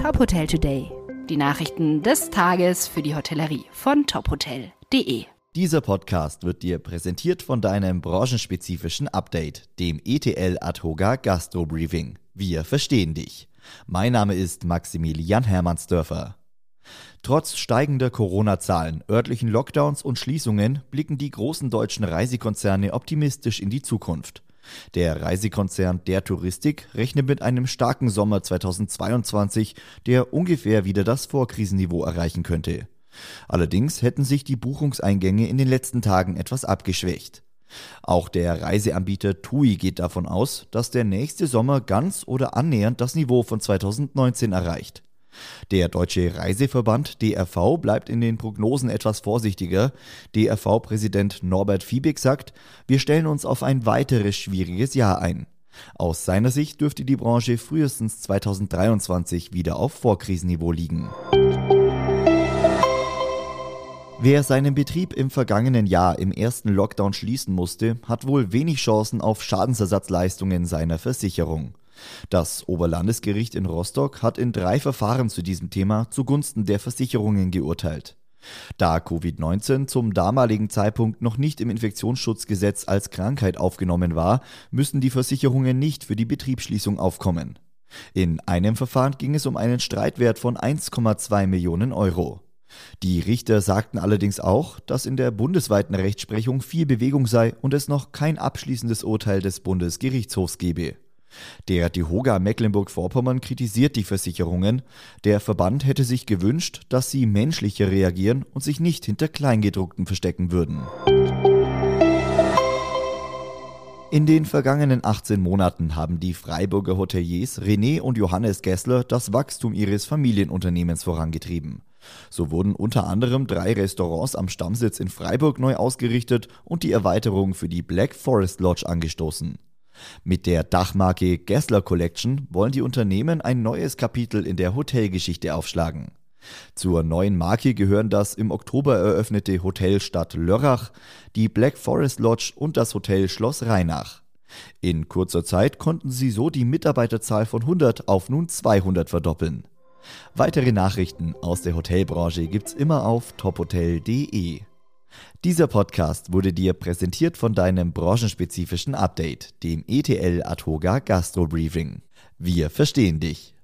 Top Hotel Today. Die Nachrichten des Tages für die Hotellerie von tophotel.de. Dieser Podcast wird dir präsentiert von deinem branchenspezifischen Update, dem ETL Adhoga Gastro Briefing. Wir verstehen dich. Mein Name ist Maximilian Hermannsdörfer. Trotz steigender Corona-Zahlen, örtlichen Lockdowns und Schließungen blicken die großen deutschen Reisekonzerne optimistisch in die Zukunft. Der Reisekonzern Der Touristik rechnet mit einem starken Sommer 2022, der ungefähr wieder das Vorkrisenniveau erreichen könnte. Allerdings hätten sich die Buchungseingänge in den letzten Tagen etwas abgeschwächt. Auch der Reiseanbieter TUI geht davon aus, dass der nächste Sommer ganz oder annähernd das Niveau von 2019 erreicht. Der Deutsche Reiseverband DRV bleibt in den Prognosen etwas vorsichtiger. DRV-Präsident Norbert Fiebig sagt, wir stellen uns auf ein weiteres schwieriges Jahr ein. Aus seiner Sicht dürfte die Branche frühestens 2023 wieder auf Vorkrisenniveau liegen. Wer seinen Betrieb im vergangenen Jahr im ersten Lockdown schließen musste, hat wohl wenig Chancen auf Schadensersatzleistungen seiner Versicherung. Das Oberlandesgericht in Rostock hat in drei Verfahren zu diesem Thema zugunsten der Versicherungen geurteilt. Da Covid-19 zum damaligen Zeitpunkt noch nicht im Infektionsschutzgesetz als Krankheit aufgenommen war, müssen die Versicherungen nicht für die Betriebsschließung aufkommen. In einem Verfahren ging es um einen Streitwert von 1,2 Millionen Euro. Die Richter sagten allerdings auch, dass in der bundesweiten Rechtsprechung viel Bewegung sei und es noch kein abschließendes Urteil des Bundesgerichtshofs gebe. Der DeHoga Mecklenburg-Vorpommern kritisiert die Versicherungen. Der Verband hätte sich gewünscht, dass sie menschlicher reagieren und sich nicht hinter Kleingedruckten verstecken würden. In den vergangenen 18 Monaten haben die Freiburger Hoteliers René und Johannes Gessler das Wachstum ihres Familienunternehmens vorangetrieben. So wurden unter anderem drei Restaurants am Stammsitz in Freiburg neu ausgerichtet und die Erweiterung für die Black Forest Lodge angestoßen. Mit der Dachmarke Gessler Collection wollen die Unternehmen ein neues Kapitel in der Hotelgeschichte aufschlagen. Zur neuen Marke gehören das im Oktober eröffnete Hotel Stadt Lörrach, die Black Forest Lodge und das Hotel Schloss Rheinach. In kurzer Zeit konnten sie so die Mitarbeiterzahl von 100 auf nun 200 verdoppeln. Weitere Nachrichten aus der Hotelbranche gibt's immer auf tophotel.de. Dieser Podcast wurde dir präsentiert von deinem branchenspezifischen Update, dem ETL Atoga Gastro Briefing. Wir verstehen dich.